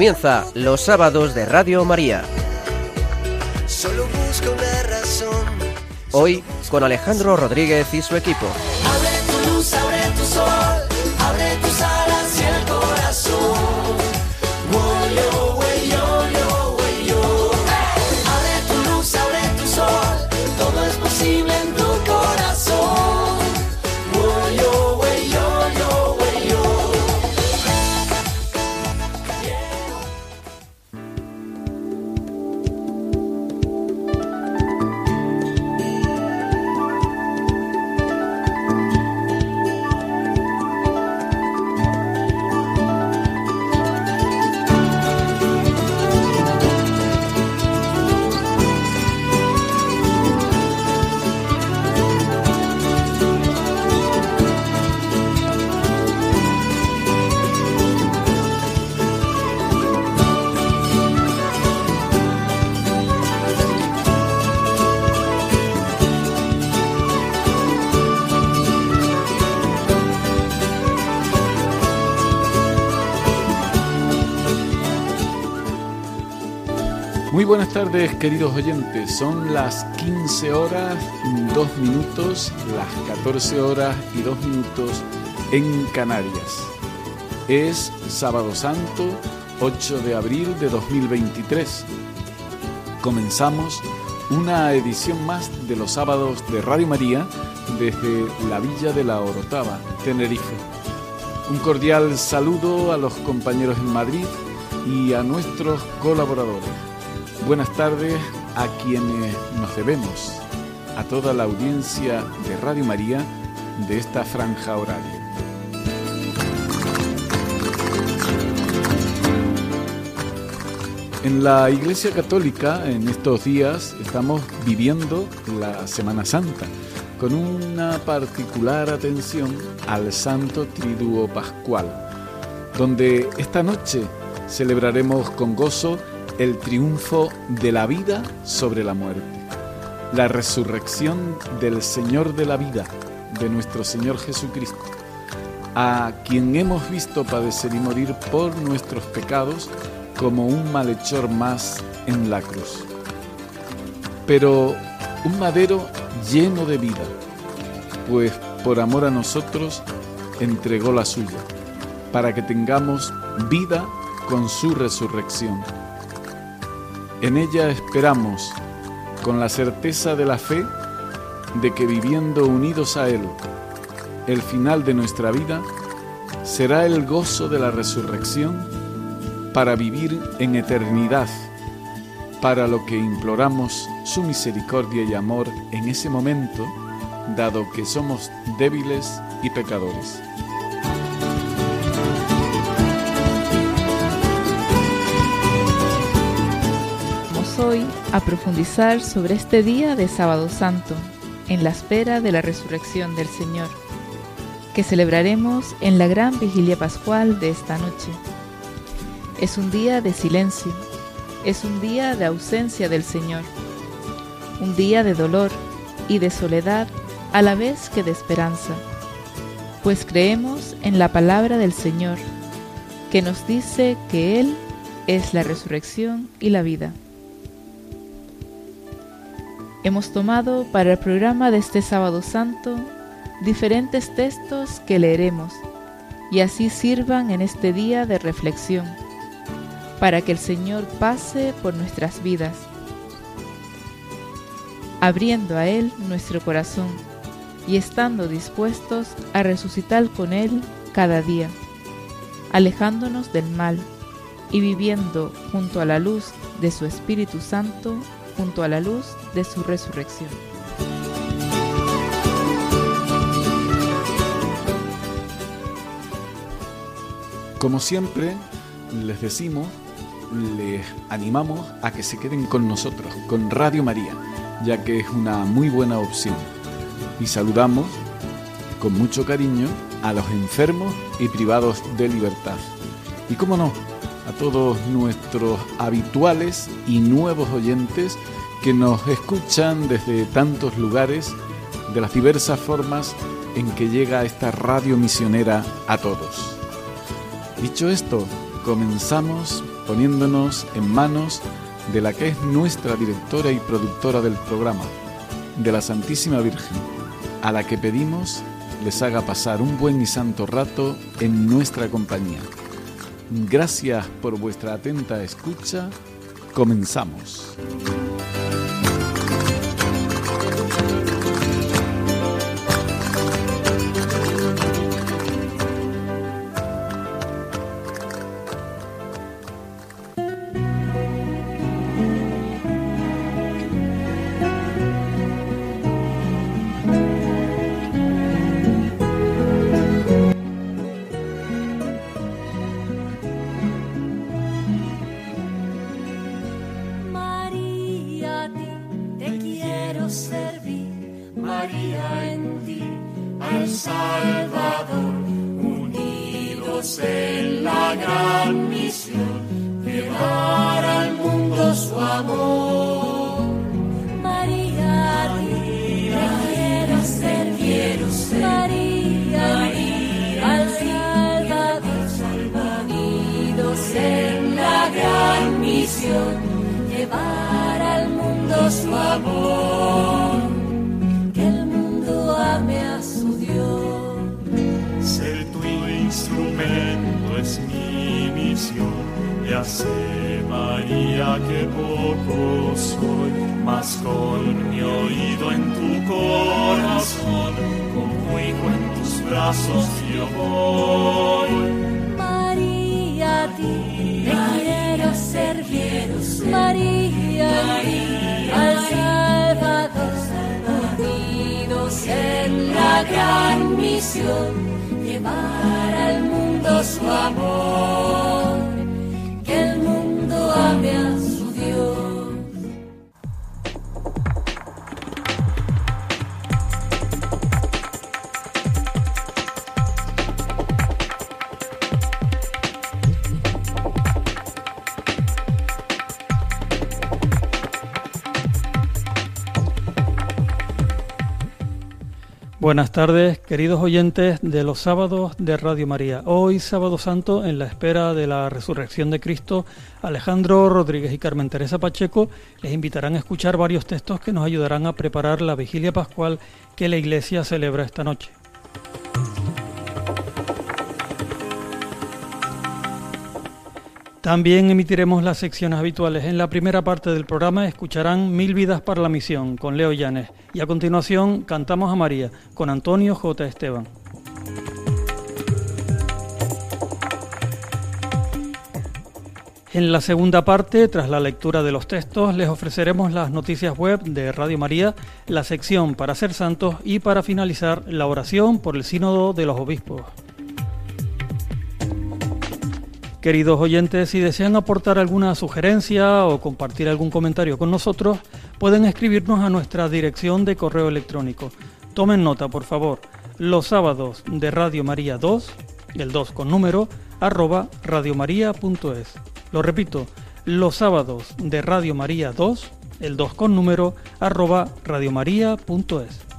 Comienza los sábados de Radio María. Hoy con Alejandro Rodríguez y su equipo. Buenas tardes queridos oyentes, son las 15 horas 2 minutos, las 14 horas y 2 minutos en Canarias. Es sábado santo, 8 de abril de 2023. Comenzamos una edición más de los sábados de Radio María desde la Villa de la Orotava, Tenerife. Un cordial saludo a los compañeros en Madrid y a nuestros colaboradores. Buenas tardes a quienes nos debemos, a toda la audiencia de Radio María de esta franja horaria. En la Iglesia Católica en estos días estamos viviendo la Semana Santa con una particular atención al Santo Triduo Pascual, donde esta noche celebraremos con gozo el triunfo de la vida sobre la muerte, la resurrección del Señor de la vida, de nuestro Señor Jesucristo, a quien hemos visto padecer y morir por nuestros pecados como un malhechor más en la cruz. Pero un madero lleno de vida, pues por amor a nosotros entregó la suya, para que tengamos vida con su resurrección. En ella esperamos, con la certeza de la fe, de que viviendo unidos a Él, el final de nuestra vida será el gozo de la resurrección para vivir en eternidad, para lo que imploramos su misericordia y amor en ese momento, dado que somos débiles y pecadores. A profundizar sobre este día de Sábado Santo, en la espera de la resurrección del Señor, que celebraremos en la gran vigilia pascual de esta noche. Es un día de silencio, es un día de ausencia del Señor, un día de dolor y de soledad a la vez que de esperanza, pues creemos en la palabra del Señor, que nos dice que Él es la resurrección y la vida. Hemos tomado para el programa de este sábado santo diferentes textos que leeremos y así sirvan en este día de reflexión, para que el Señor pase por nuestras vidas, abriendo a Él nuestro corazón y estando dispuestos a resucitar con Él cada día, alejándonos del mal y viviendo junto a la luz de su Espíritu Santo, junto a la luz de su resurrección. Como siempre, les decimos, les animamos a que se queden con nosotros, con Radio María, ya que es una muy buena opción. Y saludamos con mucho cariño a los enfermos y privados de libertad, Y cómo no, a todos nuestros habituales y nuevos oyentes que nos escuchan desde tantos lugares, de las diversas formas en que llega esta radio misionera a todos. Dicho esto, comenzamos poniéndonos en manos de la que es nuestra directora y productora del programa, de la Santísima Virgen, a la que pedimos les haga pasar un buen y santo rato en nuestra compañía. Gracias por vuestra atenta escucha. Comenzamos. es mi misión. Ya sé, María, que poco soy, mas con mi oído en tu corazón, conmigo en tus brazos yo voy. María, a ti te quiero servir, María, María, al Salvador, unidos en la gran misión llevar al mundo su amor, que el mundo ame a Buenas tardes, queridos oyentes de los sábados de Radio María. Hoy, sábado santo, en la espera de la resurrección de Cristo, Alejandro Rodríguez y Carmen Teresa Pacheco les invitarán a escuchar varios textos que nos ayudarán a preparar la vigilia pascual que la Iglesia celebra esta noche. También emitiremos las secciones habituales. En la primera parte del programa escucharán Mil vidas para la misión con Leo Llanes y a continuación Cantamos a María con Antonio J. Esteban. En la segunda parte, tras la lectura de los textos, les ofreceremos las noticias web de Radio María, la sección para ser santos y para finalizar la oración por el sínodo de los obispos. Queridos oyentes, si desean aportar alguna sugerencia o compartir algún comentario con nosotros, pueden escribirnos a nuestra dirección de correo electrónico. Tomen nota, por favor, los sábados de Radio María 2, el 2 con número, arroba radiomaria.es. Lo repito, los sábados de Radio María 2, el 2 con número, arroba radiomaria.es.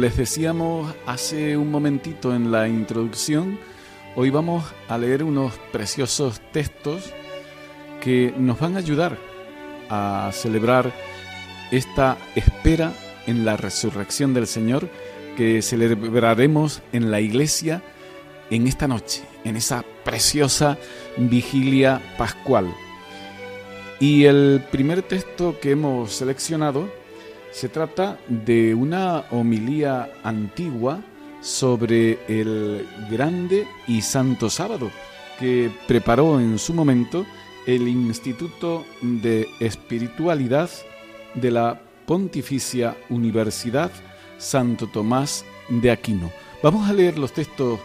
Les decíamos hace un momentito en la introducción, Hoy vamos a leer unos preciosos textos que nos van a ayudar a celebrar esta espera en la resurrección del Señor que celebraremos en la iglesia en esta noche, en esa preciosa vigilia pascual. Y el primer texto que hemos seleccionado se trata de una homilía antigua sobre el grande y santo sábado que preparó en su momento el Instituto de Espiritualidad de la Pontificia Universidad Santo Tomás de Aquino. Vamos a leer los textos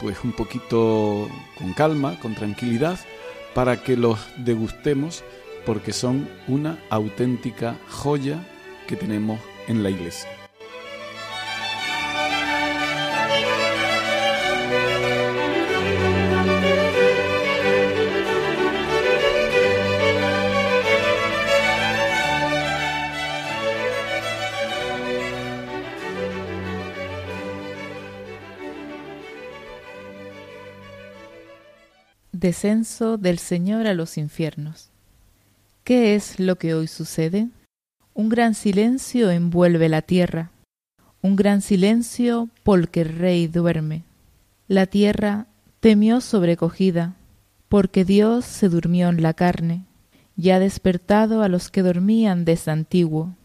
pues un poquito con calma, con tranquilidad, para que los degustemos porque son una auténtica joya tenemos en la iglesia. Descenso del Señor a los infiernos. ¿Qué es lo que hoy sucede? Un gran silencio envuelve la tierra, un gran silencio porque el rey duerme. La tierra temió sobrecogida, porque Dios se durmió en la carne, y ha despertado a los que dormían desde antiguo.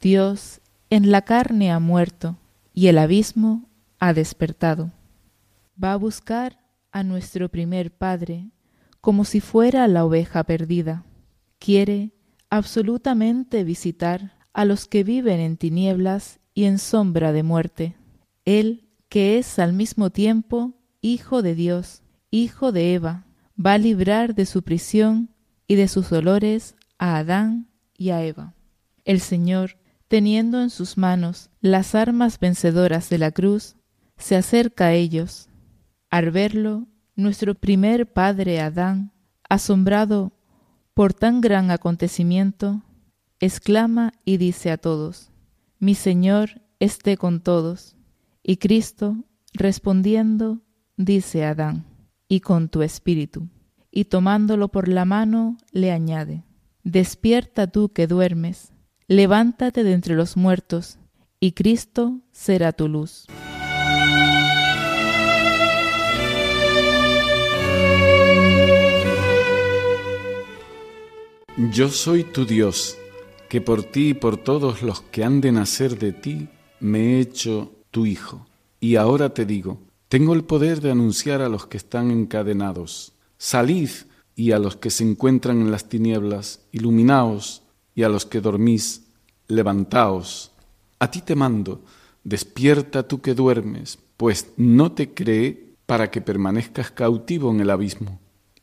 Dios en la carne ha muerto, y el abismo ha despertado. Va a buscar a nuestro primer Padre como si fuera la oveja perdida. Quiere absolutamente visitar a los que viven en tinieblas y en sombra de muerte. Él, que es al mismo tiempo Hijo de Dios, Hijo de Eva, va a librar de su prisión y de sus dolores a Adán y a Eva. El Señor, teniendo en sus manos las armas vencedoras de la cruz, se acerca a ellos al verlo, nuestro primer padre Adán, asombrado por tan gran acontecimiento, exclama y dice a todos, Mi Señor esté con todos. Y Cristo, respondiendo, dice a Adán, y con tu espíritu. Y tomándolo por la mano, le añade, Despierta tú que duermes, levántate de entre los muertos, y Cristo será tu luz. Yo soy tu Dios, que por ti y por todos los que han de nacer de ti, me he hecho tu Hijo. Y ahora te digo, tengo el poder de anunciar a los que están encadenados, salid, y a los que se encuentran en las tinieblas, iluminaos, y a los que dormís, levantaos. A ti te mando, despierta tú que duermes, pues no te cree para que permanezcas cautivo en el abismo.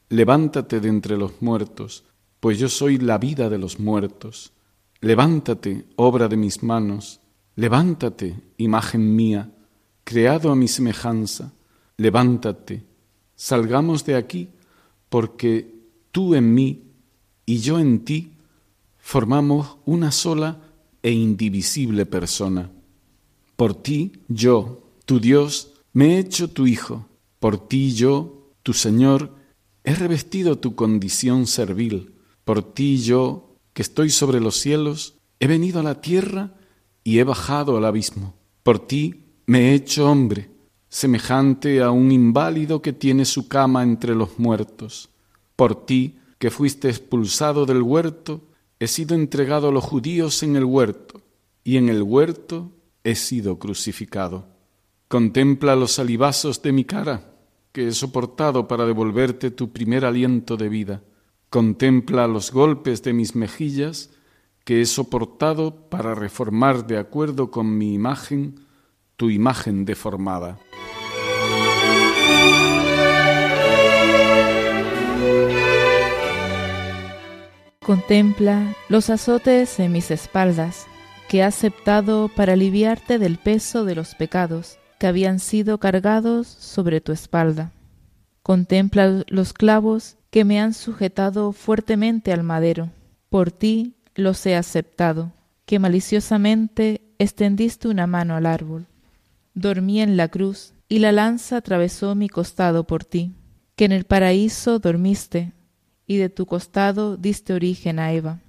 Levántate de entre los muertos, pues yo soy la vida de los muertos. Levántate, obra de mis manos, levántate, imagen mía, creado a mi semejanza, levántate, salgamos de aquí, porque tú en mí y yo en ti formamos una sola e indivisible persona. Por ti, yo, tu Dios, me he hecho tu Hijo, por ti yo, tu Señor, he revestido tu condición servil, por ti yo, que estoy sobre los cielos, he venido a la tierra y he bajado al abismo. Por ti me he hecho hombre, semejante a un inválido que tiene su cama entre los muertos. Por ti, que fuiste expulsado del huerto, he sido entregado a los judíos en el huerto, y en el huerto he sido crucificado. Contempla los salivazos de mi cara, que he soportado para devolverte tu primer aliento de vida. Contempla los golpes de mis mejillas que he soportado para reformar de acuerdo con mi imagen tu imagen deformada. Contempla los azotes en mis espaldas que he aceptado para aliviarte del peso de los pecados que habían sido cargados sobre tu espalda. Contempla los clavos que me han sujetado fuertemente al madero. Por ti los he aceptado, que maliciosamente extendiste una mano al árbol. Dormí en la cruz y la lanza atravesó mi costado por ti, que en el paraíso dormiste, y de tu costado diste origen a Eva.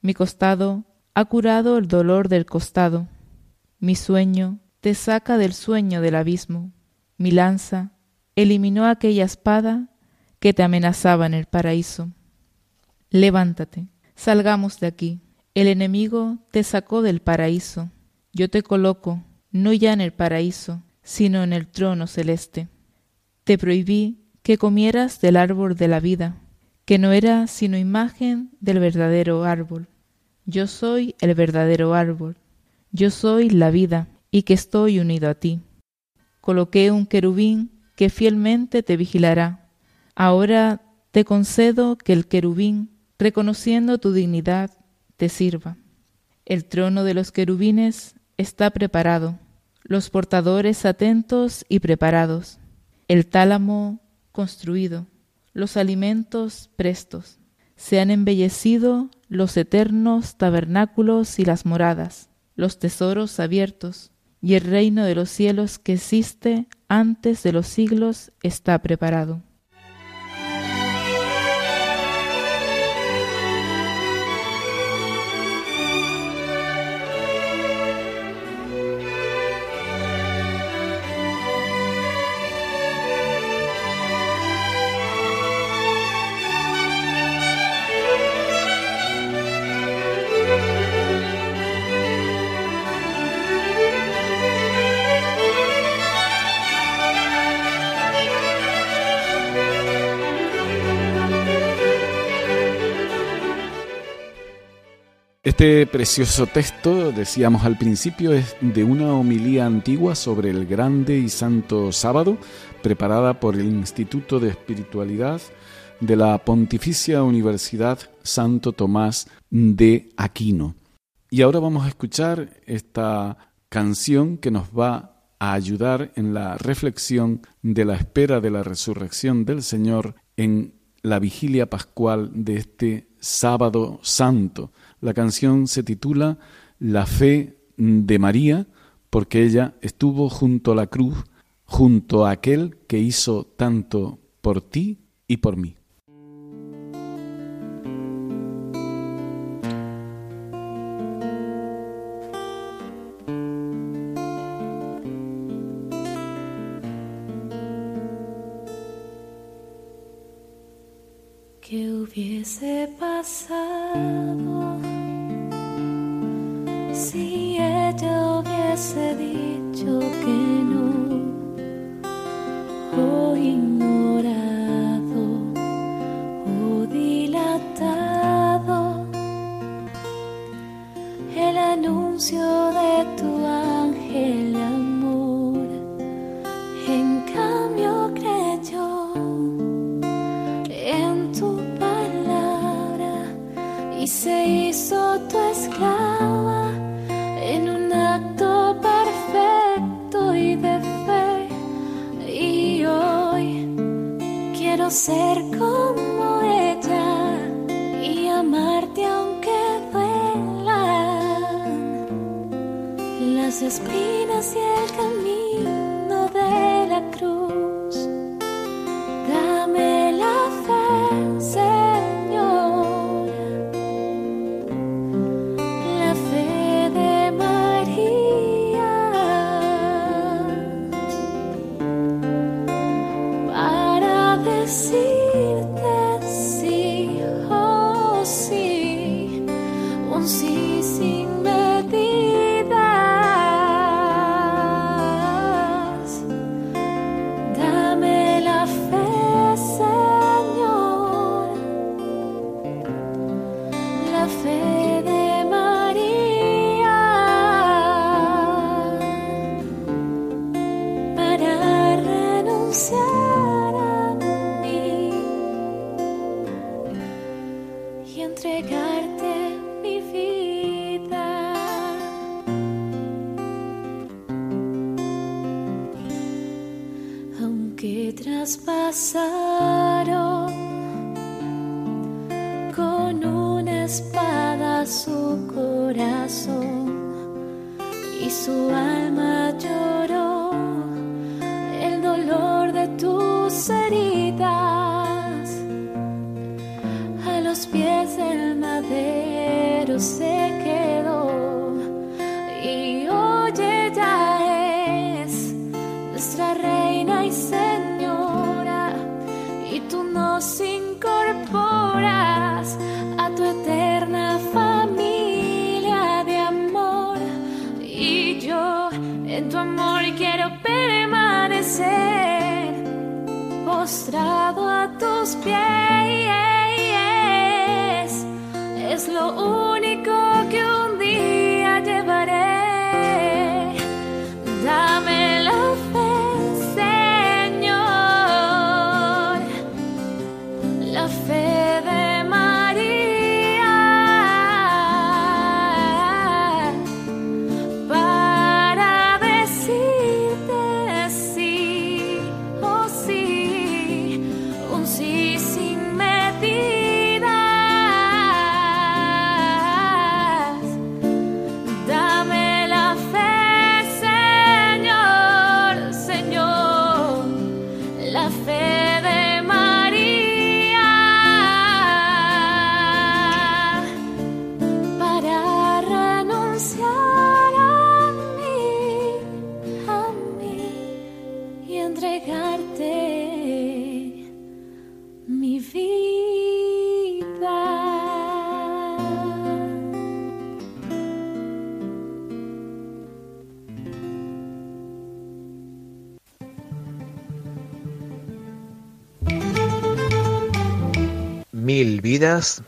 Mi costado ha curado el dolor del costado, mi sueño te saca del sueño del abismo, mi lanza eliminó aquella espada que te amenazaba en el paraíso. Levántate, salgamos de aquí. El enemigo te sacó del paraíso. Yo te coloco, no ya en el paraíso, sino en el trono celeste. Te prohibí que comieras del árbol de la vida, que no era sino imagen del verdadero árbol. Yo soy el verdadero árbol. Yo soy la vida y que estoy unido a ti. Coloqué un querubín que fielmente te vigilará. Ahora te concedo que el querubín, reconociendo tu dignidad, te sirva. El trono de los querubines está preparado, los portadores atentos y preparados, el tálamo construido, los alimentos prestos. Se han embellecido los eternos tabernáculos y las moradas, los tesoros abiertos, y el reino de los cielos que existe antes de los siglos está preparado. Este precioso texto, decíamos al principio, es de una homilía antigua sobre el grande y santo sábado, preparada por el Instituto de Espiritualidad de la Pontificia Universidad Santo Tomás de Aquino. Y ahora vamos a escuchar esta canción que nos va a ayudar en la reflexión de la espera de la resurrección del Señor en la vigilia pascual de este sábado santo la canción se titula La fe de María porque ella estuvo junto a la cruz, junto a aquel que hizo tanto por ti y por mí.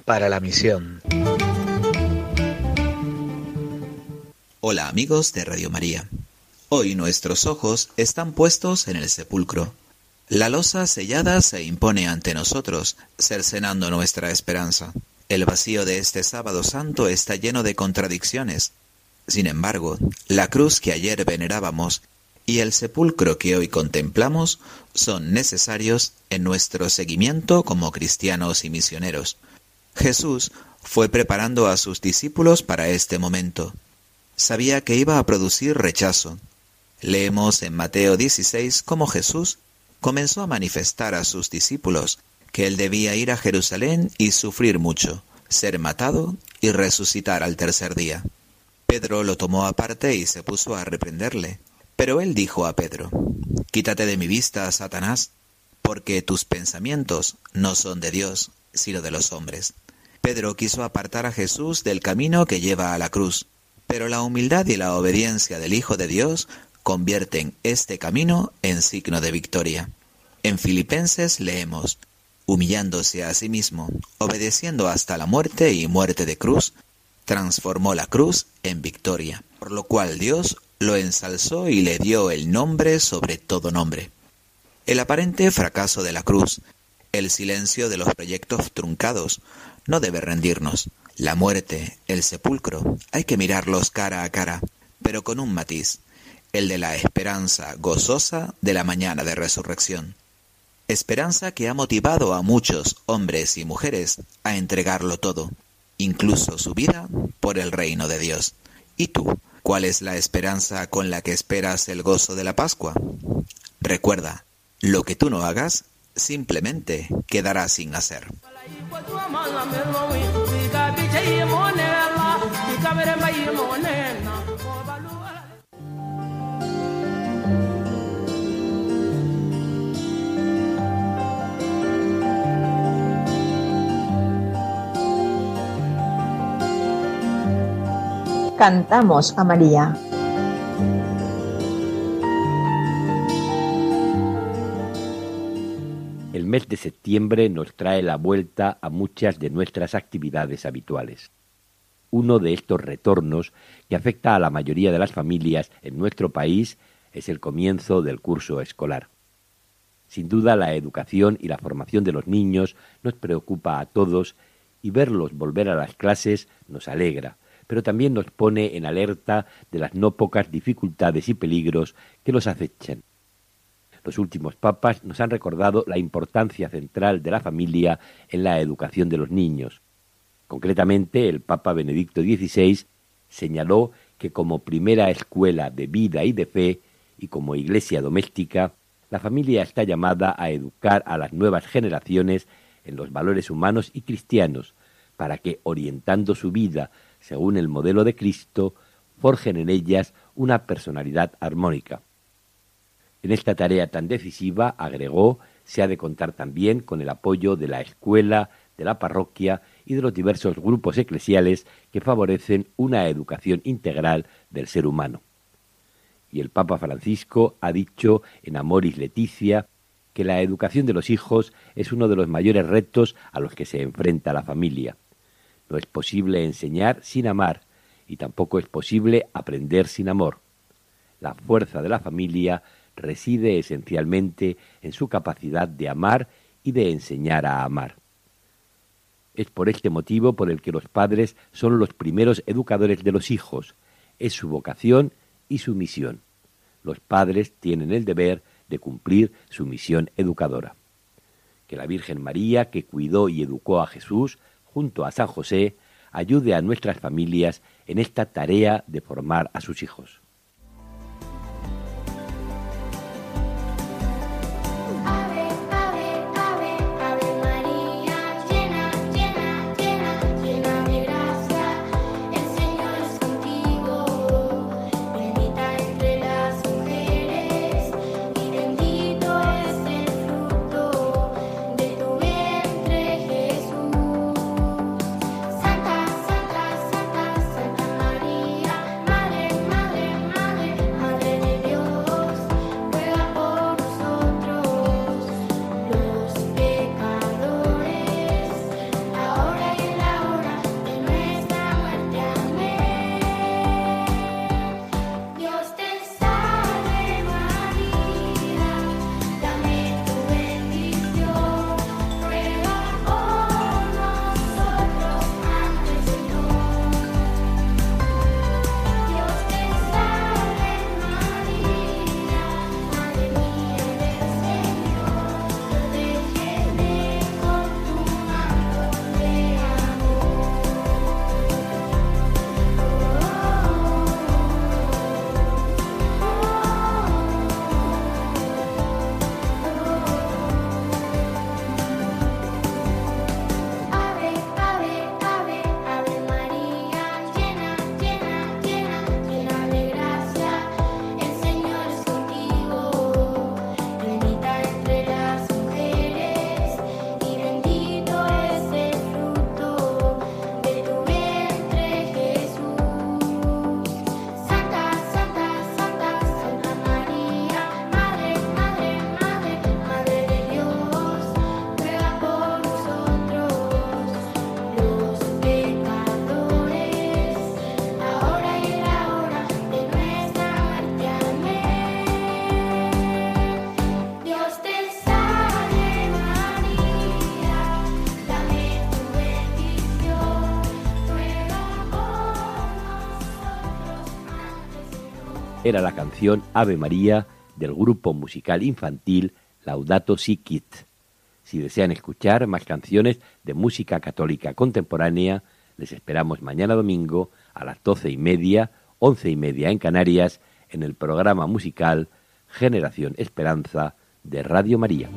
Para la misión. Hola amigos de Radio María. Hoy nuestros ojos están puestos en el sepulcro. La losa sellada se impone ante nosotros, cercenando nuestra esperanza. El vacío de este sábado santo está lleno de contradicciones. Sin embargo, la cruz que ayer venerábamos y el sepulcro que hoy contemplamos son necesarios en nuestro seguimiento como cristianos y misioneros. Jesús fue preparando a sus discípulos para este momento. Sabía que iba a producir rechazo. Leemos en Mateo 16 cómo Jesús comenzó a manifestar a sus discípulos que él debía ir a Jerusalén y sufrir mucho, ser matado y resucitar al tercer día. Pedro lo tomó aparte y se puso a reprenderle. Pero él dijo a Pedro, Quítate de mi vista, Satanás, porque tus pensamientos no son de Dios, sino de los hombres. Pedro quiso apartar a Jesús del camino que lleva a la cruz, pero la humildad y la obediencia del Hijo de Dios convierten este camino en signo de victoria. En Filipenses leemos, humillándose a sí mismo, obedeciendo hasta la muerte y muerte de cruz, transformó la cruz en victoria, por lo cual Dios lo ensalzó y le dio el nombre sobre todo nombre. El aparente fracaso de la cruz, el silencio de los proyectos truncados, no debe rendirnos. La muerte, el sepulcro, hay que mirarlos cara a cara, pero con un matiz, el de la esperanza gozosa de la mañana de resurrección. Esperanza que ha motivado a muchos hombres y mujeres a entregarlo todo, incluso su vida, por el reino de Dios. ¿Y tú? ¿Cuál es la esperanza con la que esperas el gozo de la Pascua? Recuerda, lo que tú no hagas, simplemente quedará sin hacer. Cantamos a María. Mes de septiembre nos trae la vuelta a muchas de nuestras actividades habituales. Uno de estos retornos que afecta a la mayoría de las familias en nuestro país es el comienzo del curso escolar. Sin duda la educación y la formación de los niños nos preocupa a todos y verlos volver a las clases nos alegra, pero también nos pone en alerta de las no pocas dificultades y peligros que los acechan. Los últimos papas nos han recordado la importancia central de la familia en la educación de los niños. Concretamente, el Papa Benedicto XVI señaló que como primera escuela de vida y de fe y como iglesia doméstica, la familia está llamada a educar a las nuevas generaciones en los valores humanos y cristianos, para que, orientando su vida según el modelo de Cristo, forjen en ellas una personalidad armónica. En esta tarea tan decisiva, agregó, se ha de contar también con el apoyo de la escuela, de la parroquia y de los diversos grupos eclesiales que favorecen una educación integral del ser humano. Y el Papa Francisco ha dicho en Amoris Leticia que la educación de los hijos es uno de los mayores retos a los que se enfrenta la familia. No es posible enseñar sin amar y tampoco es posible aprender sin amor. La fuerza de la familia reside esencialmente en su capacidad de amar y de enseñar a amar. Es por este motivo por el que los padres son los primeros educadores de los hijos. Es su vocación y su misión. Los padres tienen el deber de cumplir su misión educadora. Que la Virgen María, que cuidó y educó a Jesús, junto a San José, ayude a nuestras familias en esta tarea de formar a sus hijos. Era la canción Ave María del grupo musical infantil Laudato Si Kit. Si desean escuchar más canciones de música católica contemporánea, les esperamos mañana domingo a las doce y media, once y media en Canarias, en el programa musical Generación Esperanza de Radio María.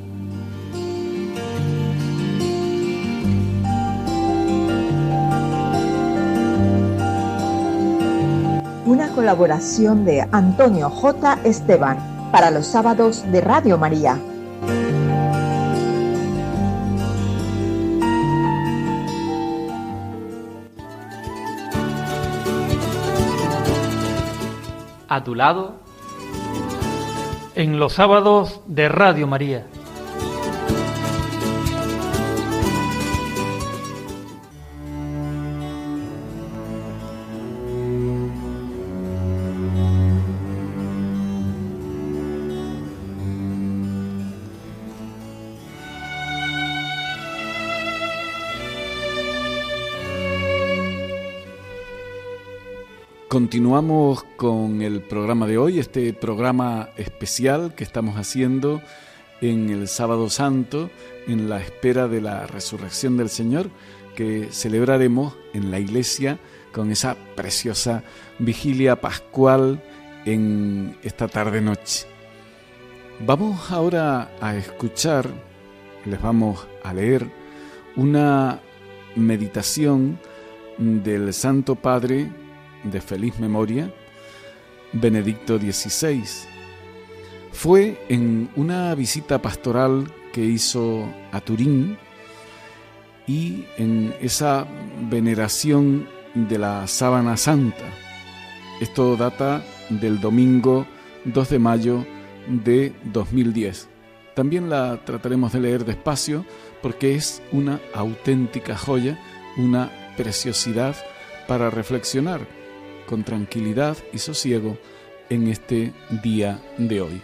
Colaboración de Antonio J. Esteban para los sábados de Radio María. A tu lado, en los sábados de Radio María. Continuamos con el programa de hoy, este programa especial que estamos haciendo en el Sábado Santo, en la espera de la resurrección del Señor, que celebraremos en la iglesia con esa preciosa vigilia pascual en esta tarde-noche. Vamos ahora a escuchar, les vamos a leer una meditación del Santo Padre de feliz memoria, Benedicto XVI. Fue en una visita pastoral que hizo a Turín y en esa veneración de la sábana santa. Esto data del domingo 2 de mayo de 2010. También la trataremos de leer despacio porque es una auténtica joya, una preciosidad para reflexionar con tranquilidad y sosiego en este día de hoy.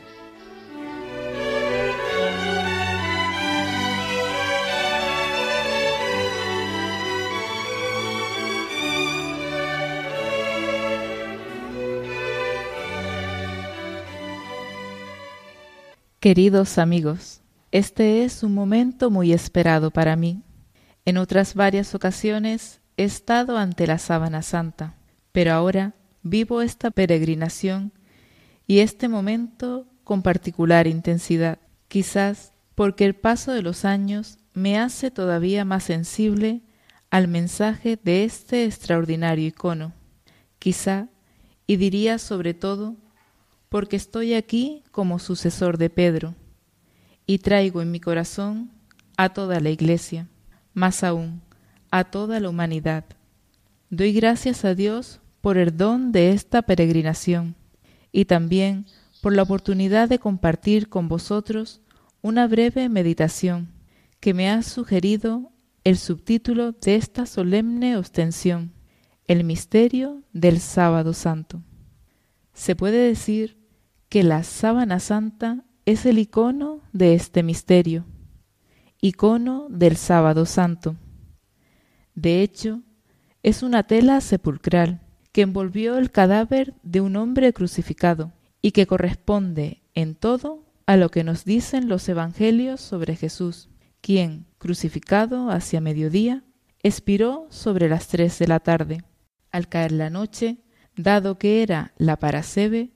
Queridos amigos, este es un momento muy esperado para mí. En otras varias ocasiones he estado ante la sábana santa, pero ahora vivo esta peregrinación y este momento con particular intensidad, quizás porque el paso de los años me hace todavía más sensible al mensaje de este extraordinario icono, quizá, y diría sobre todo, porque estoy aquí como sucesor de Pedro, y traigo en mi corazón a toda la iglesia, más aún, a toda la humanidad. Doy gracias a Dios por el don de esta peregrinación y también por la oportunidad de compartir con vosotros una breve meditación que me ha sugerido el subtítulo de esta solemne ostensión, el misterio del sábado santo. Se puede decir que la sábana santa es el icono de este misterio, icono del sábado santo. De hecho, es una tela sepulcral que envolvió el cadáver de un hombre crucificado y que corresponde en todo a lo que nos dicen los evangelios sobre Jesús, quien, crucificado hacia mediodía, expiró sobre las tres de la tarde. Al caer la noche, dado que era la parasebe,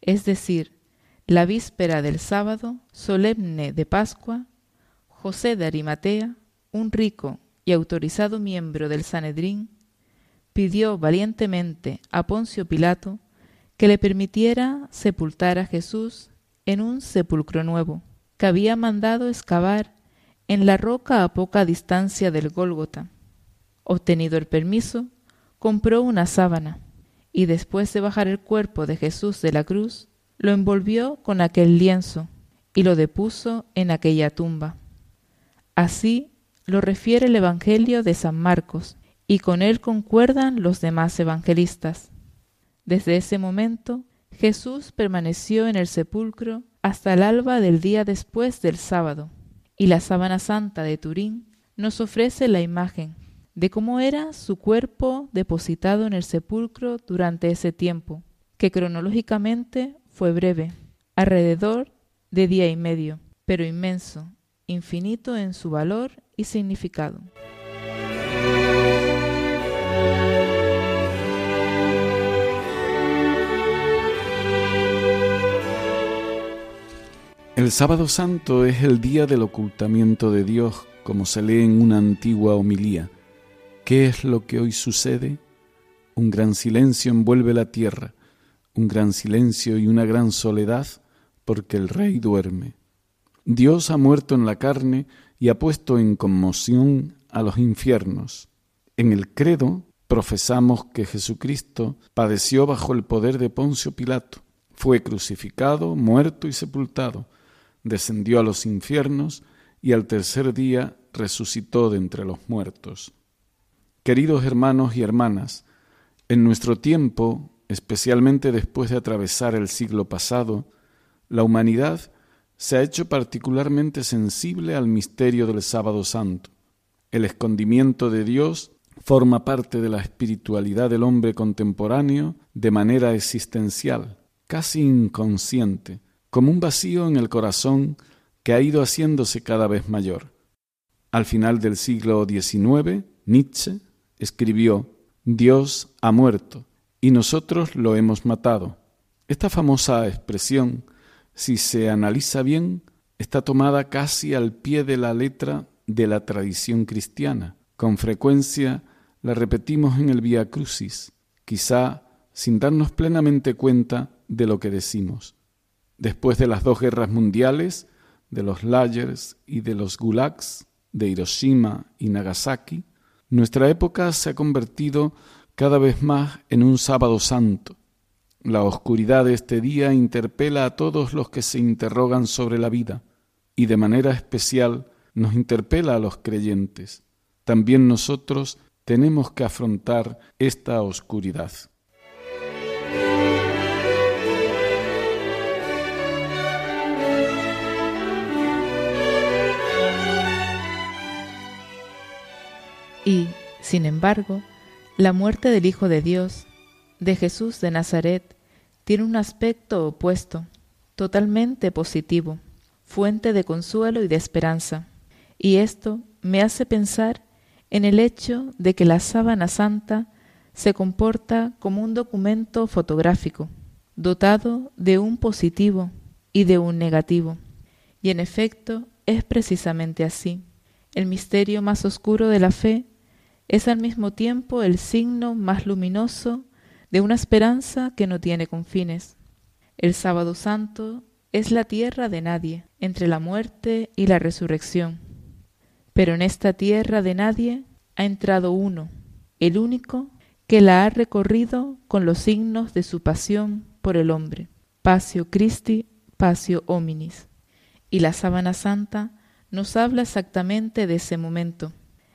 es decir, la víspera del sábado solemne de Pascua, José de Arimatea, un rico y autorizado miembro del Sanedrín, pidió valientemente a Poncio Pilato que le permitiera sepultar a Jesús en un sepulcro nuevo, que había mandado excavar en la roca a poca distancia del Gólgota. Obtenido el permiso, compró una sábana y después de bajar el cuerpo de Jesús de la cruz, lo envolvió con aquel lienzo y lo depuso en aquella tumba. Así lo refiere el Evangelio de San Marcos, y con él concuerdan los demás evangelistas. Desde ese momento, Jesús permaneció en el sepulcro hasta el alba del día después del sábado, y la sábana santa de Turín nos ofrece la imagen de cómo era su cuerpo depositado en el sepulcro durante ese tiempo, que cronológicamente fue breve, alrededor de día y medio, pero inmenso, infinito en su valor y significado. El sábado santo es el día del ocultamiento de Dios, como se lee en una antigua homilía. ¿Qué es lo que hoy sucede? Un gran silencio envuelve la tierra, un gran silencio y una gran soledad, porque el rey duerme. Dios ha muerto en la carne y ha puesto en conmoción a los infiernos. En el credo profesamos que Jesucristo padeció bajo el poder de Poncio Pilato, fue crucificado, muerto y sepultado, descendió a los infiernos y al tercer día resucitó de entre los muertos. Queridos hermanos y hermanas, en nuestro tiempo, especialmente después de atravesar el siglo pasado, la humanidad se ha hecho particularmente sensible al misterio del sábado santo. El escondimiento de Dios forma parte de la espiritualidad del hombre contemporáneo de manera existencial, casi inconsciente, como un vacío en el corazón que ha ido haciéndose cada vez mayor. Al final del siglo XIX, Nietzsche escribió, Dios ha muerto y nosotros lo hemos matado. Esta famosa expresión si se analiza bien, está tomada casi al pie de la letra de la tradición cristiana. Con frecuencia la repetimos en el Via Crucis, quizá sin darnos plenamente cuenta de lo que decimos. Después de las dos guerras mundiales, de los lagers y de los gulags, de Hiroshima y Nagasaki, nuestra época se ha convertido cada vez más en un sábado santo. La oscuridad de este día interpela a todos los que se interrogan sobre la vida y de manera especial nos interpela a los creyentes. También nosotros tenemos que afrontar esta oscuridad. Y, sin embargo, la muerte del Hijo de Dios, de Jesús de Nazaret, tiene un aspecto opuesto, totalmente positivo, fuente de consuelo y de esperanza. Y esto me hace pensar en el hecho de que la sábana santa se comporta como un documento fotográfico, dotado de un positivo y de un negativo. Y en efecto es precisamente así. El misterio más oscuro de la fe es al mismo tiempo el signo más luminoso de una esperanza que no tiene confines. El sábado santo es la tierra de nadie, entre la muerte y la resurrección. Pero en esta tierra de nadie ha entrado uno, el único que la ha recorrido con los signos de su pasión por el hombre. Pasio Christi, Pasio Hominis. Y la sábana santa nos habla exactamente de ese momento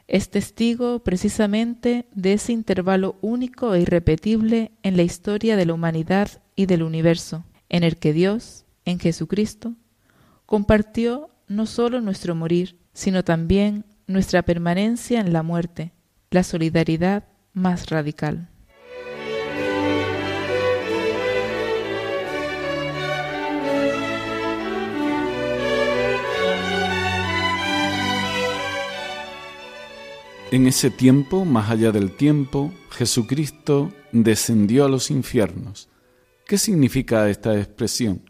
es testigo precisamente de ese intervalo único e irrepetible en la historia de la humanidad y del universo, en el que Dios, en Jesucristo, compartió no solo nuestro morir, sino también nuestra permanencia en la muerte, la solidaridad más radical. En ese tiempo, más allá del tiempo, Jesucristo descendió a los infiernos. ¿Qué significa esta expresión?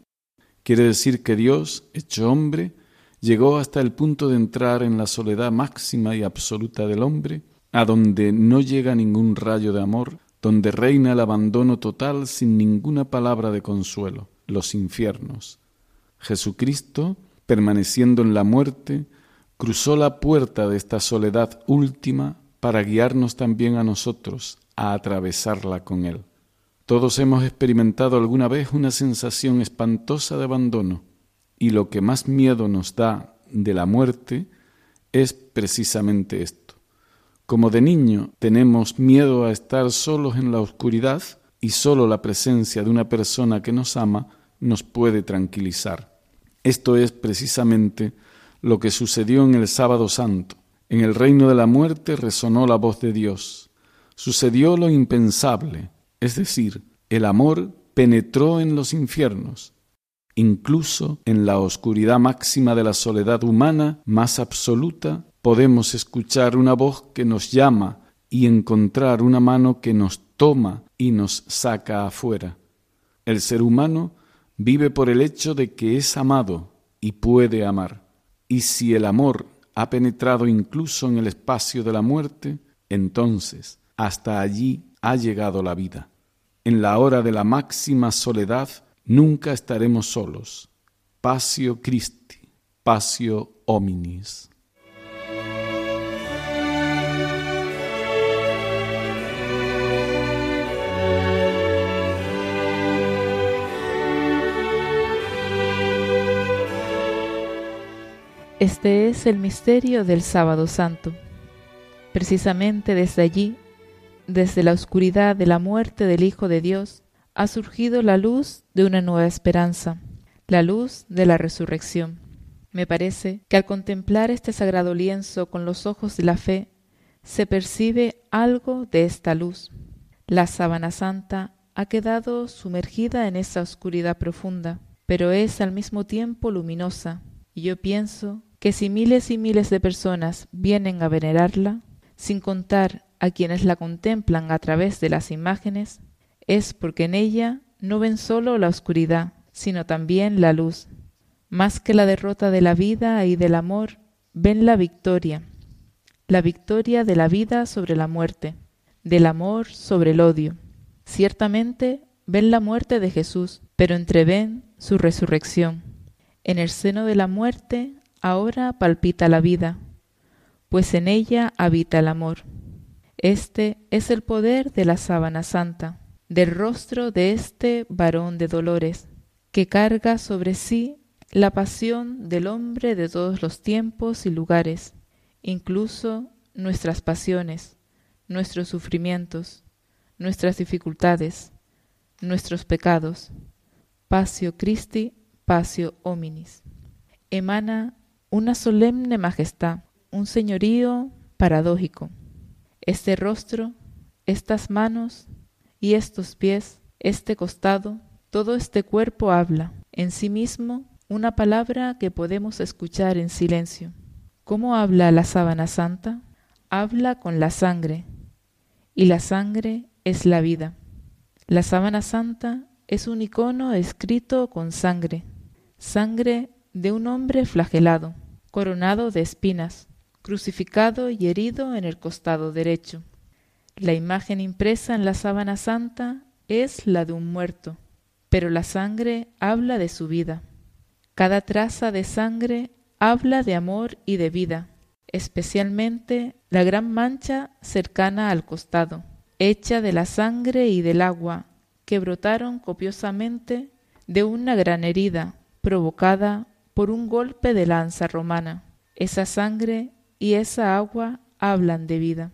Quiere decir que Dios, hecho hombre, llegó hasta el punto de entrar en la soledad máxima y absoluta del hombre, a donde no llega ningún rayo de amor, donde reina el abandono total sin ninguna palabra de consuelo, los infiernos. Jesucristo, permaneciendo en la muerte, cruzó la puerta de esta soledad última para guiarnos también a nosotros a atravesarla con Él. Todos hemos experimentado alguna vez una sensación espantosa de abandono y lo que más miedo nos da de la muerte es precisamente esto. Como de niño tenemos miedo a estar solos en la oscuridad y solo la presencia de una persona que nos ama nos puede tranquilizar. Esto es precisamente lo que sucedió en el sábado santo. En el reino de la muerte resonó la voz de Dios. Sucedió lo impensable, es decir, el amor penetró en los infiernos. Incluso en la oscuridad máxima de la soledad humana más absoluta, podemos escuchar una voz que nos llama y encontrar una mano que nos toma y nos saca afuera. El ser humano vive por el hecho de que es amado y puede amar. Y si el amor ha penetrado incluso en el espacio de la muerte, entonces hasta allí ha llegado la vida. En la hora de la máxima soledad nunca estaremos solos. Pasio Christi, Pasio. Este es el misterio del sábado santo. Precisamente desde allí, desde la oscuridad de la muerte del Hijo de Dios, ha surgido la luz de una nueva esperanza, la luz de la resurrección. Me parece que al contemplar este sagrado lienzo con los ojos de la fe, se percibe algo de esta luz. La sábana santa ha quedado sumergida en esa oscuridad profunda, pero es al mismo tiempo luminosa, y yo pienso que si miles y miles de personas vienen a venerarla, sin contar a quienes la contemplan a través de las imágenes, es porque en ella no ven solo la oscuridad, sino también la luz. Más que la derrota de la vida y del amor, ven la victoria, la victoria de la vida sobre la muerte, del amor sobre el odio. Ciertamente ven la muerte de Jesús, pero entreven su resurrección. En el seno de la muerte ahora palpita la vida, pues en ella habita el amor. Este es el poder de la sábana santa, del rostro de este varón de dolores, que carga sobre sí la pasión del hombre de todos los tiempos y lugares, incluso nuestras pasiones, nuestros sufrimientos, nuestras dificultades, nuestros pecados. Pasio Christi, pasio hominis. Emana una solemne majestad, un señorío paradójico. Este rostro, estas manos y estos pies, este costado, todo este cuerpo habla en sí mismo una palabra que podemos escuchar en silencio. ¿Cómo habla la sábana santa? Habla con la sangre, y la sangre es la vida. La sábana santa es un icono escrito con sangre, sangre de un hombre flagelado, coronado de espinas, crucificado y herido en el costado derecho. La imagen impresa en la sábana santa es la de un muerto, pero la sangre habla de su vida. Cada traza de sangre habla de amor y de vida, especialmente la gran mancha cercana al costado, hecha de la sangre y del agua que brotaron copiosamente de una gran herida provocada por un golpe de lanza romana. Esa sangre y esa agua hablan de vida.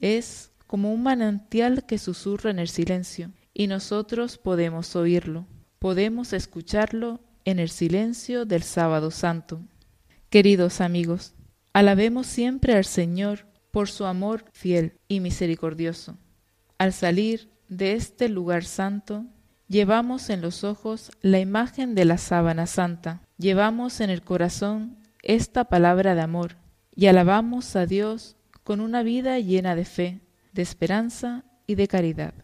Es como un manantial que susurra en el silencio, y nosotros podemos oírlo, podemos escucharlo en el silencio del sábado santo. Queridos amigos, alabemos siempre al Señor por su amor fiel y misericordioso. Al salir de este lugar santo, llevamos en los ojos la imagen de la sábana santa, llevamos en el corazón esta palabra de amor, y alabamos a Dios con una vida llena de fe, de esperanza y de caridad.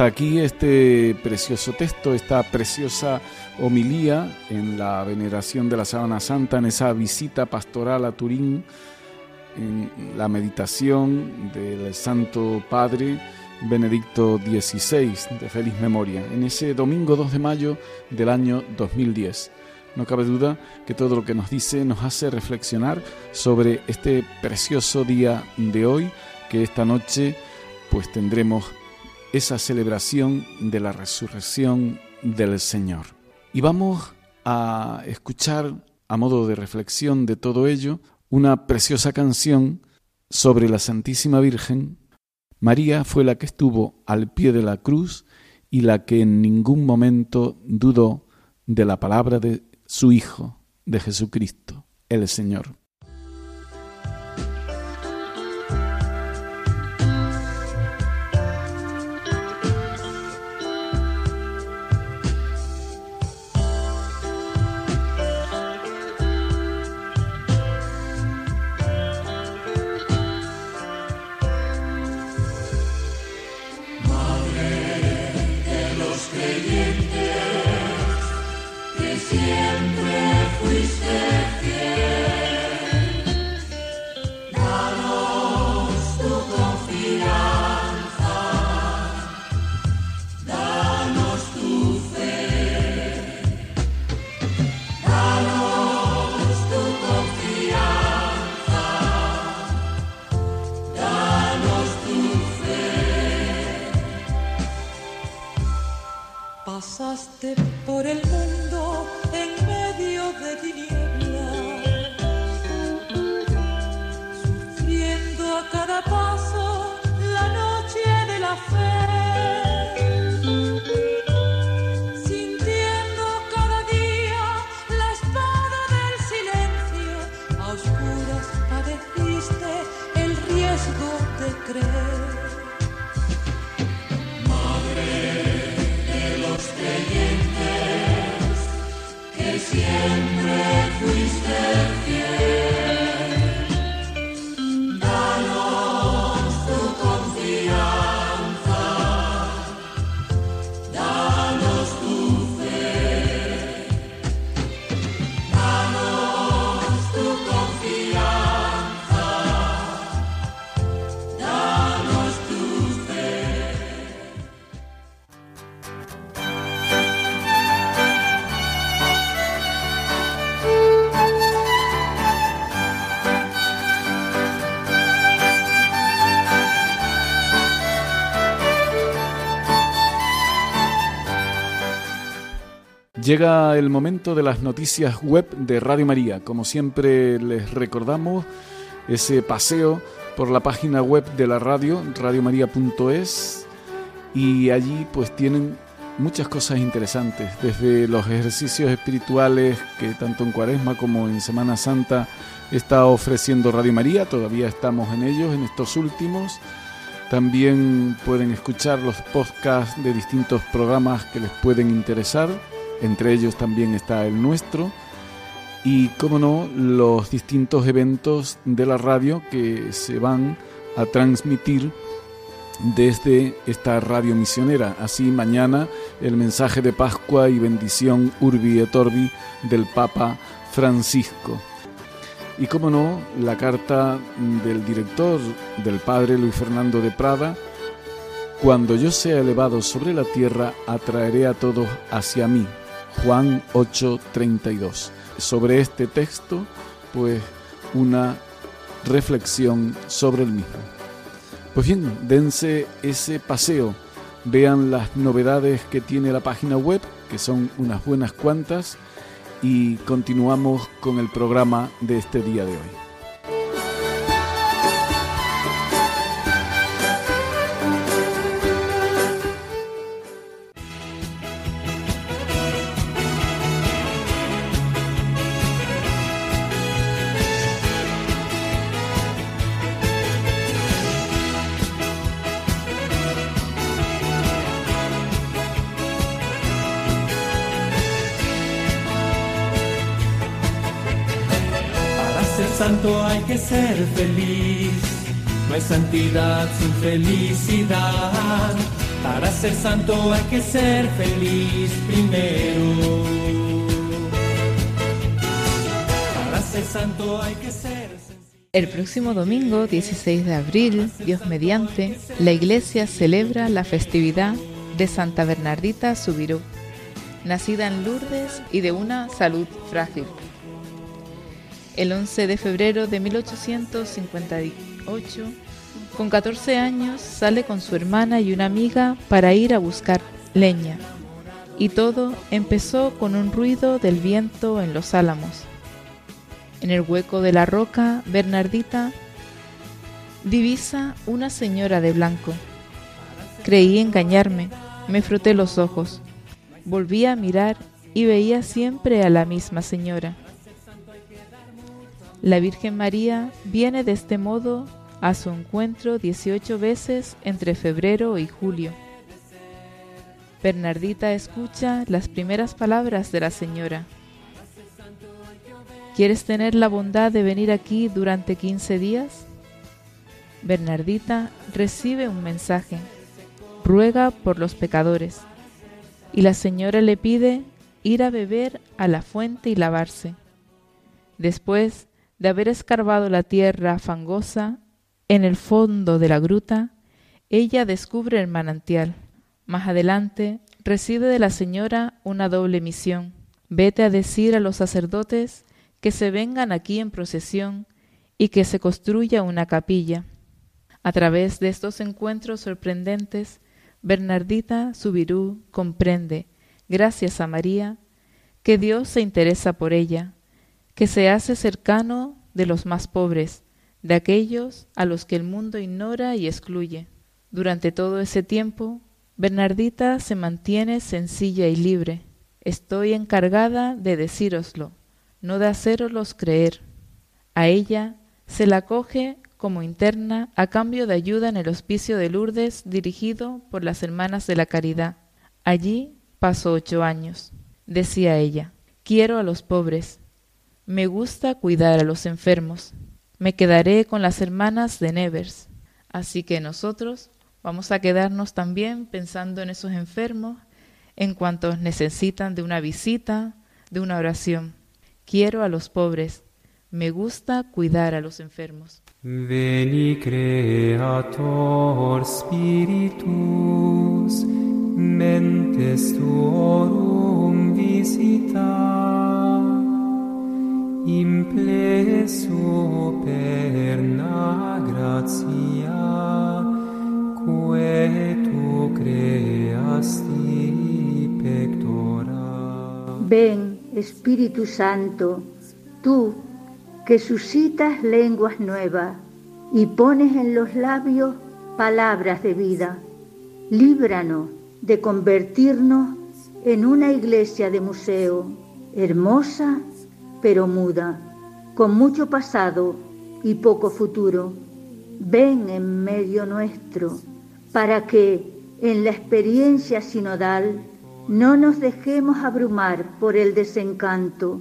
Hasta aquí este precioso texto, esta preciosa homilía en la veneración de la Sábana Santa, en esa visita pastoral a Turín, en la meditación del Santo Padre Benedicto XVI, de feliz memoria, en ese domingo 2 de mayo del año 2010. No cabe duda que todo lo que nos dice nos hace reflexionar sobre este precioso día de hoy, que esta noche pues tendremos esa celebración de la resurrección del Señor. Y vamos a escuchar, a modo de reflexión de todo ello, una preciosa canción sobre la Santísima Virgen. María fue la que estuvo al pie de la cruz y la que en ningún momento dudó de la palabra de su Hijo, de Jesucristo, el Señor. Llega el momento de las noticias web de Radio María. Como siempre les recordamos ese paseo por la página web de la radio, radiomaria.es, y allí pues tienen muchas cosas interesantes, desde los ejercicios espirituales que tanto en Cuaresma como en Semana Santa está ofreciendo Radio María, todavía estamos en ellos, en estos últimos. También pueden escuchar los podcasts de distintos programas que les pueden interesar entre ellos también está el nuestro, y, como no, los distintos eventos de la radio que se van a transmitir desde esta radio misionera. Así mañana el mensaje de Pascua y bendición Urbi et Orbi del Papa Francisco. Y como no, la carta del director, del padre Luis Fernando de Prada, Cuando yo sea elevado sobre la tierra, atraeré a todos hacia mí. Juan 8:32. Sobre este texto, pues una reflexión sobre el mismo. Pues bien, dense ese paseo, vean las novedades que tiene la página web, que son unas buenas cuantas, y continuamos con el programa de este día de hoy. Santo hay que ser feliz. No hay santidad sin felicidad. Para ser santo hay que ser feliz primero. Para ser santo hay que ser El próximo domingo, 16 de abril, Dios mediante, la iglesia celebra la festividad de Santa Bernardita Subirú, nacida en Lourdes y de una salud frágil. El 11 de febrero de 1858, con 14 años, sale con su hermana y una amiga para ir a buscar leña. Y todo empezó con un ruido del viento en los álamos. En el hueco de la roca, Bernardita divisa una señora de blanco. Creí engañarme, me froté los ojos. Volví a mirar y veía siempre a la misma señora. La Virgen María viene de este modo a su encuentro 18 veces entre febrero y julio. Bernardita escucha las primeras palabras de la señora. ¿Quieres tener la bondad de venir aquí durante 15 días? Bernardita recibe un mensaje. Ruega por los pecadores. Y la señora le pide ir a beber a la fuente y lavarse. Después de haber escarbado la tierra fangosa, en el fondo de la gruta, ella descubre el manantial. Más adelante, recibe de la señora una doble misión. Vete a decir a los sacerdotes que se vengan aquí en procesión y que se construya una capilla. A través de estos encuentros sorprendentes, Bernardita Subirú comprende, gracias a María, que Dios se interesa por ella, que se hace cercano de los más pobres, de aquellos a los que el mundo ignora y excluye. Durante todo ese tiempo, Bernardita se mantiene sencilla y libre. Estoy encargada de decíroslo, no de haceroslos creer. A ella se la coge como interna a cambio de ayuda en el hospicio de Lourdes dirigido por las Hermanas de la Caridad. Allí pasó ocho años. Decía ella, Quiero a los pobres. Me gusta cuidar a los enfermos. Me quedaré con las hermanas de Nevers. Así que nosotros vamos a quedarnos también pensando en esos enfermos, en cuantos necesitan de una visita, de una oración. Quiero a los pobres. Me gusta cuidar a los enfermos. Veni Creator Spiritus, mentes tuorum visita, Ven, Espíritu Santo, tú que suscitas lenguas nuevas y pones en los labios palabras de vida. Líbranos de convertirnos en una iglesia de museo, hermosa pero muda, con mucho pasado y poco futuro. Ven en medio nuestro para que en la experiencia sinodal no nos dejemos abrumar por el desencanto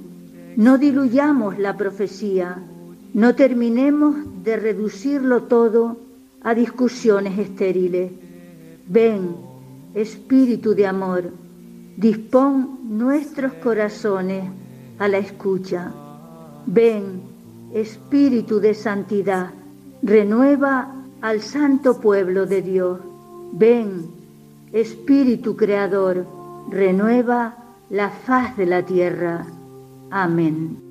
no diluyamos la profecía, no terminemos de reducirlo todo a discusiones estériles. Ven, Espíritu de amor, dispón nuestros corazones a la escucha. Ven, Espíritu de santidad, renueva al santo pueblo de Dios. Ven, Espíritu creador, renueva la faz de la tierra. Amén.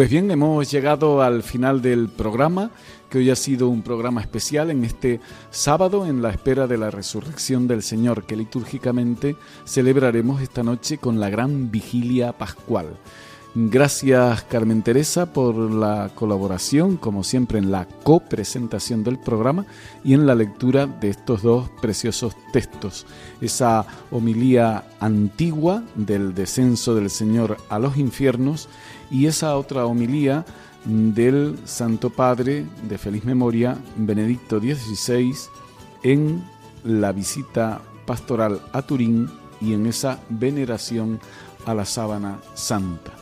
Pues bien, hemos llegado al final del programa, que hoy ha sido un programa especial en este sábado en la espera de la resurrección del Señor, que litúrgicamente celebraremos esta noche con la gran vigilia pascual. Gracias Carmen Teresa por la colaboración, como siempre en la copresentación del programa y en la lectura de estos dos preciosos textos. Esa homilía antigua del descenso del Señor a los infiernos y esa otra homilía del Santo Padre de feliz memoria, Benedicto XVI, en la visita pastoral a Turín y en esa veneración a la sábana santa.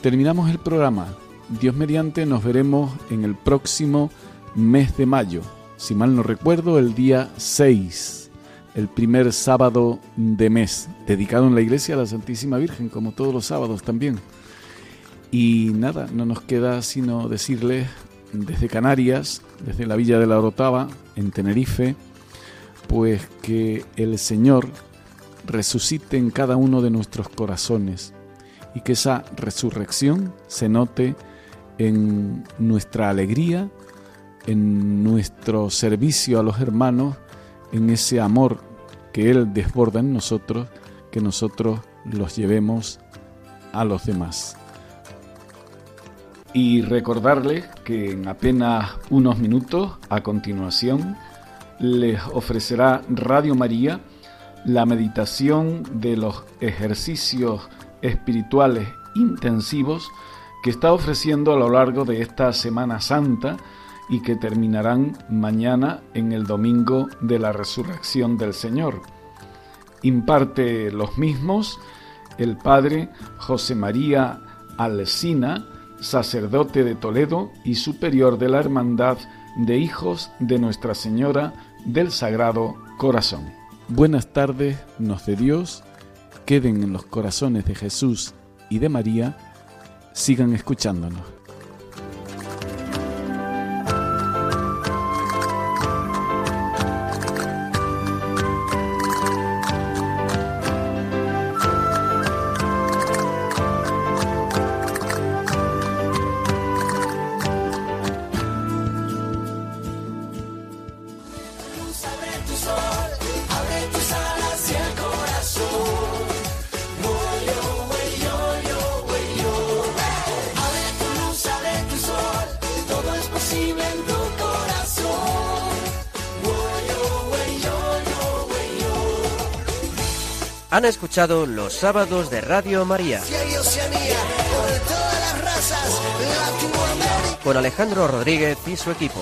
Terminamos el programa. Dios mediante nos veremos en el próximo mes de mayo. Si mal no recuerdo, el día 6, el primer sábado de mes, dedicado en la iglesia a la Santísima Virgen, como todos los sábados también. Y nada, no nos queda sino decirles desde Canarias, desde la villa de la Orotava, en Tenerife, pues que el Señor resucite en cada uno de nuestros corazones y que esa resurrección se note en nuestra alegría, en nuestro servicio a los hermanos, en ese amor que Él desborda en nosotros, que nosotros los llevemos a los demás y recordarles que en apenas unos minutos a continuación les ofrecerá Radio María la meditación de los ejercicios espirituales intensivos que está ofreciendo a lo largo de esta Semana Santa y que terminarán mañana en el domingo de la resurrección del Señor. Imparte los mismos el Padre José María Alcina, sacerdote de Toledo y superior de la Hermandad de Hijos de Nuestra Señora del Sagrado Corazón. Buenas tardes, nos de Dios, queden en los corazones de Jesús y de María, sigan escuchándonos. Han escuchado los sábados de Radio María con Alejandro Rodríguez y su equipo.